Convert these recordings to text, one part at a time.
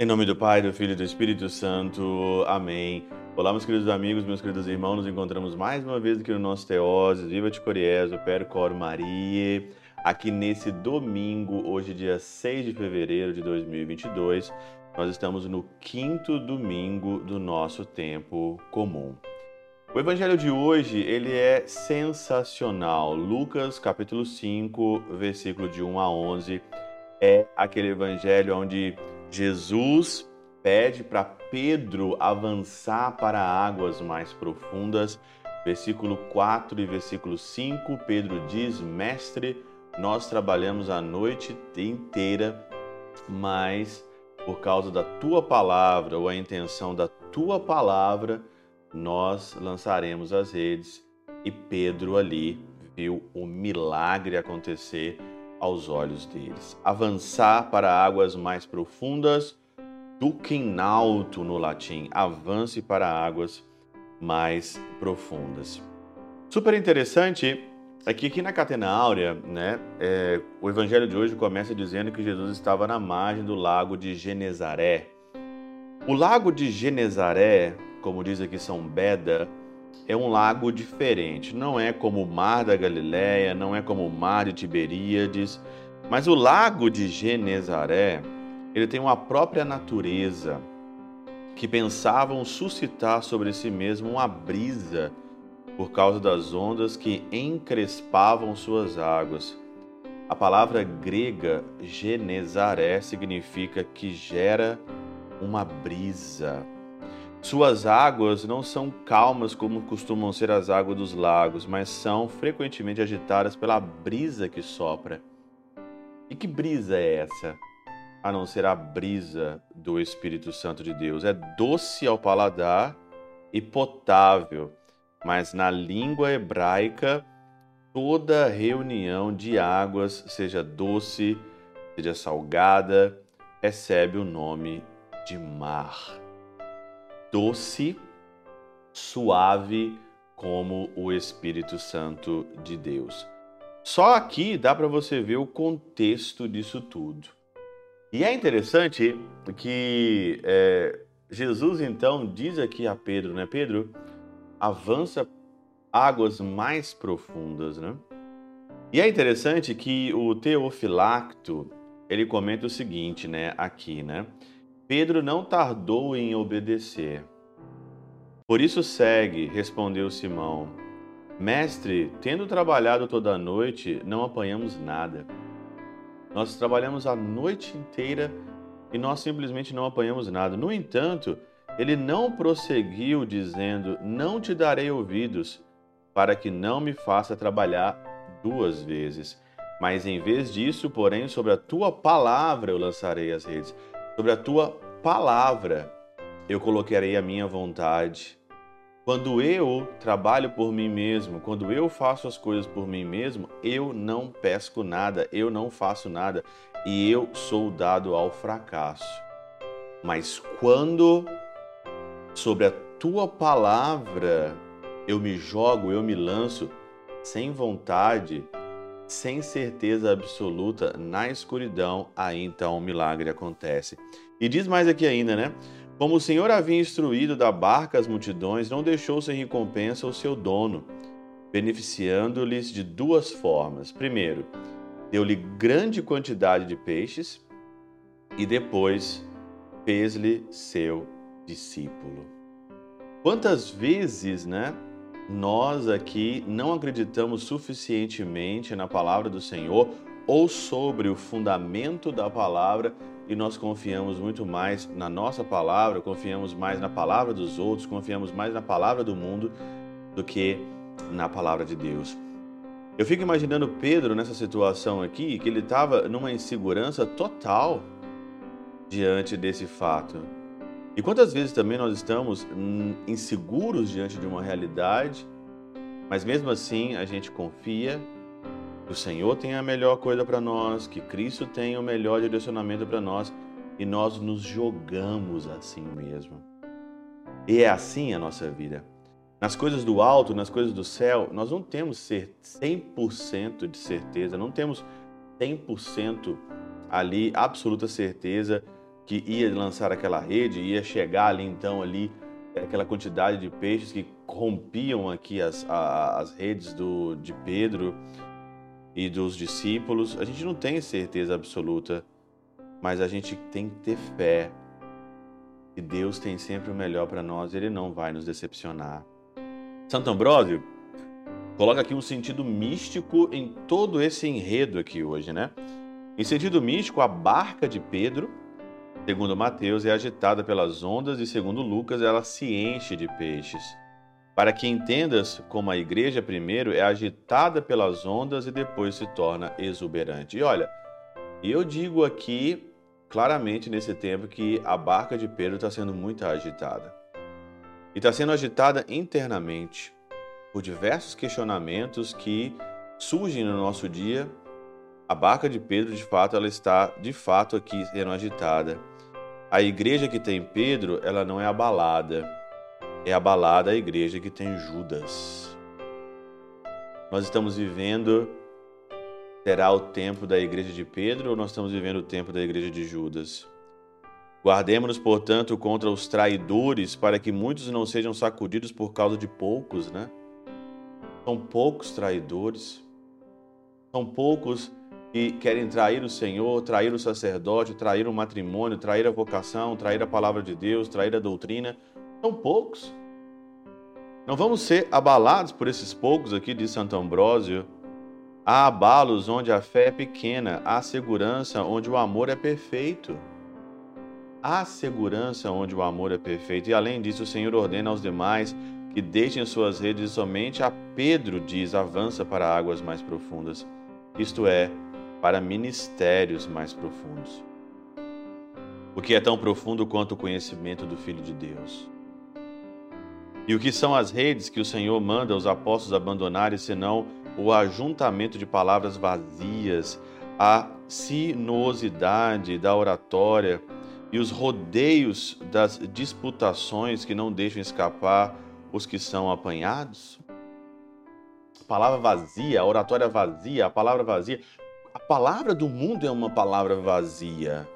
Em nome do Pai, do Filho e do Espírito Santo. Amém. Olá, meus queridos amigos, meus queridos irmãos. Nos encontramos mais uma vez aqui no nosso Teoses. Viva de Coriezo, Per Cor Maria. Aqui nesse domingo, hoje dia 6 de fevereiro de 2022, nós estamos no quinto domingo do nosso tempo comum. O evangelho de hoje, ele é sensacional. Lucas, capítulo 5, versículo de 1 a 11, é aquele evangelho onde Jesus pede para Pedro avançar para águas mais profundas. Versículo 4 e versículo 5, Pedro diz: Mestre, nós trabalhamos a noite inteira, mas por causa da tua palavra ou a intenção da tua palavra, nós lançaremos as redes. E Pedro ali viu o milagre acontecer aos olhos deles. Avançar para águas mais profundas, duquinalto no latim, avance para águas mais profundas. Super interessante é que aqui na Catena Áurea, né, é, o evangelho de hoje começa dizendo que Jesus estava na margem do lago de Genezaré. O lago de Genezaré como diz aqui São Beda, é um lago diferente. Não é como o Mar da Galileia, não é como o Mar de Tiberíades, mas o lago de Genezaré, ele tem uma própria natureza que pensavam suscitar sobre si mesmo uma brisa por causa das ondas que encrespavam suas águas. A palavra grega Genezaré significa que gera uma brisa. Suas águas não são calmas como costumam ser as águas dos lagos, mas são frequentemente agitadas pela brisa que sopra. E que brisa é essa? A não ser a brisa do Espírito Santo de Deus. É doce ao paladar e potável, mas na língua hebraica, toda reunião de águas, seja doce, seja salgada, recebe o nome de mar doce, suave como o Espírito Santo de Deus. Só aqui dá para você ver o contexto disso tudo. E é interessante que é, Jesus então diz aqui a Pedro, né? Pedro, avança águas mais profundas, né? E é interessante que o Teofilacto ele comenta o seguinte, né? Aqui, né? Pedro não tardou em obedecer. Por isso segue, respondeu Simão. Mestre, tendo trabalhado toda a noite, não apanhamos nada. Nós trabalhamos a noite inteira e nós simplesmente não apanhamos nada. No entanto, ele não prosseguiu dizendo: Não te darei ouvidos, para que não me faça trabalhar duas vezes. Mas em vez disso, porém, sobre a tua palavra eu lançarei as redes. Sobre a tua palavra eu colocarei a minha vontade. Quando eu trabalho por mim mesmo, quando eu faço as coisas por mim mesmo, eu não pesco nada, eu não faço nada e eu sou dado ao fracasso. Mas quando sobre a tua palavra eu me jogo, eu me lanço sem vontade, sem certeza absoluta, na escuridão, aí então o milagre acontece. E diz mais aqui ainda, né? Como o Senhor havia instruído da barca as multidões, não deixou sem recompensa o seu dono, beneficiando-lhes de duas formas. Primeiro, deu-lhe grande quantidade de peixes e depois fez-lhe seu discípulo. Quantas vezes, né, nós aqui não acreditamos suficientemente na palavra do Senhor ou sobre o fundamento da palavra e nós confiamos muito mais na nossa palavra, confiamos mais na palavra dos outros, confiamos mais na palavra do mundo do que na palavra de Deus. Eu fico imaginando Pedro nessa situação aqui, que ele estava numa insegurança total diante desse fato. E quantas vezes também nós estamos inseguros diante de uma realidade, mas mesmo assim a gente confia que o Senhor tem a melhor coisa para nós, que Cristo tem o melhor direcionamento para nós e nós nos jogamos assim mesmo. E é assim a nossa vida. nas coisas do alto, nas coisas do céu, nós não temos 100% de certeza, não temos 100% ali absoluta certeza que ia lançar aquela rede, ia chegar ali então ali aquela quantidade de peixes que rompiam aqui as, as redes do, de Pedro e dos discípulos. A gente não tem certeza absoluta, mas a gente tem que ter fé que Deus tem sempre o melhor para nós, ele não vai nos decepcionar. Santo Ambrósio coloca aqui um sentido místico em todo esse enredo aqui hoje, né? Em sentido místico, a barca de Pedro, segundo Mateus, é agitada pelas ondas e segundo Lucas, ela se enche de peixes. Para que entendas como a igreja primeiro é agitada pelas ondas e depois se torna exuberante. E olha, eu digo aqui claramente nesse tempo que a barca de Pedro está sendo muito agitada e está sendo agitada internamente por diversos questionamentos que surgem no nosso dia. A barca de Pedro, de fato, ela está de fato aqui sendo agitada. A igreja que tem Pedro, ela não é abalada. É abalada a igreja que tem Judas. Nós estamos vivendo será o tempo da igreja de Pedro ou nós estamos vivendo o tempo da igreja de Judas? Guardemos-nos, portanto, contra os traidores, para que muitos não sejam sacudidos por causa de poucos, né? São poucos traidores, são poucos que querem trair o Senhor, trair o sacerdote, trair o matrimônio, trair a vocação, trair a palavra de Deus, trair a doutrina. São poucos. Não vamos ser abalados por esses poucos aqui, de Santo Ambrósio. Há abalos onde a fé é pequena, há segurança onde o amor é perfeito. Há segurança onde o amor é perfeito. E além disso, o Senhor ordena aos demais que deixem suas redes e somente a Pedro diz: avança para águas mais profundas. Isto é, para ministérios mais profundos. O que é tão profundo quanto o conhecimento do Filho de Deus. E o que são as redes que o Senhor manda os apóstolos abandonarem, senão o ajuntamento de palavras vazias, a sinuosidade da oratória, e os rodeios das disputações que não deixam escapar os que são apanhados? Palavra vazia, oratória vazia, a palavra vazia. Palavra do mundo é uma palavra vazia.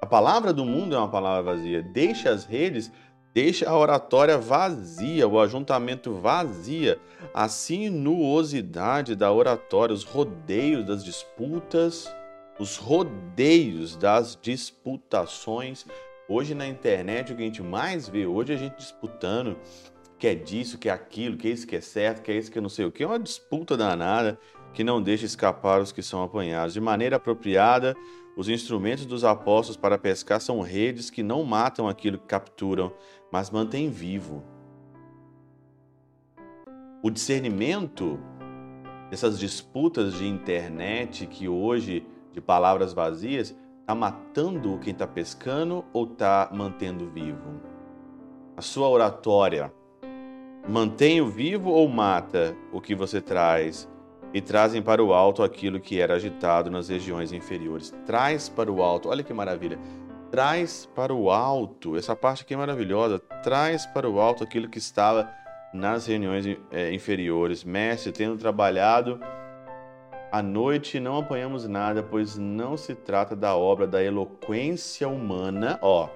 A palavra do mundo é uma palavra vazia. Deixa as redes, deixa a oratória vazia, o ajuntamento vazia, a sinuosidade da oratória, os rodeios das disputas os rodeios das disputações. Hoje na internet o que a gente mais vê hoje é a gente disputando que é disso, que é aquilo, que é isso que é certo, que é isso que é não sei o que. É uma disputa danada que não deixa escapar os que são apanhados. De maneira apropriada, os instrumentos dos apóstolos para pescar são redes que não matam aquilo que capturam, mas mantêm vivo. O discernimento dessas disputas de internet que hoje de palavras vazias, está matando quem está pescando ou está mantendo vivo? A sua oratória mantém o vivo ou mata o que você traz e trazem para o alto aquilo que era agitado nas regiões inferiores? Traz para o alto, olha que maravilha. Traz para o alto, essa parte aqui é maravilhosa. Traz para o alto aquilo que estava nas reuniões é, inferiores. Mestre, tendo trabalhado à noite não apanhamos nada, pois não se trata da obra da eloquência humana, ó.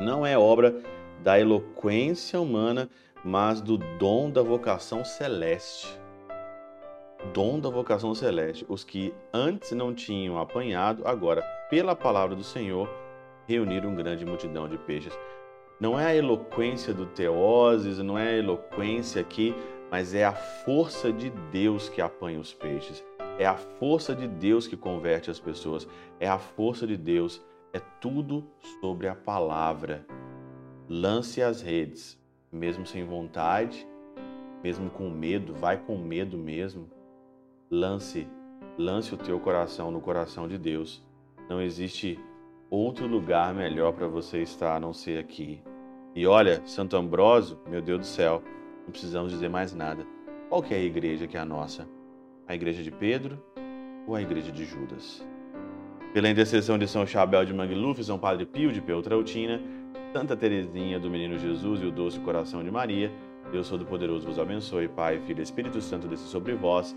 Não é obra da eloquência humana, mas do dom da vocação celeste. Dom da vocação celeste. Os que antes não tinham apanhado, agora, pela palavra do Senhor, reuniram grande multidão de peixes. Não é a eloquência do Teoses, não é a eloquência aqui, mas é a força de Deus que apanha os peixes. É a força de Deus que converte as pessoas. É a força de Deus. É tudo sobre a palavra. Lance as redes, mesmo sem vontade, mesmo com medo, vai com medo mesmo. Lance, lance o teu coração no coração de Deus. Não existe outro lugar melhor para você estar a não ser aqui. E olha, Santo Ambrósio, meu Deus do céu, não precisamos dizer mais nada. Qual que é a igreja que é a nossa? a igreja de Pedro ou a igreja de Judas. Pela intercessão de São Chabel de Mangluf, São Padre Pio de Peltrautina, Santa Teresinha do Menino Jesus e o Doce Coração de Maria, Deus Todo-Poderoso vos abençoe, Pai, Filho e Espírito Santo desça sobre vós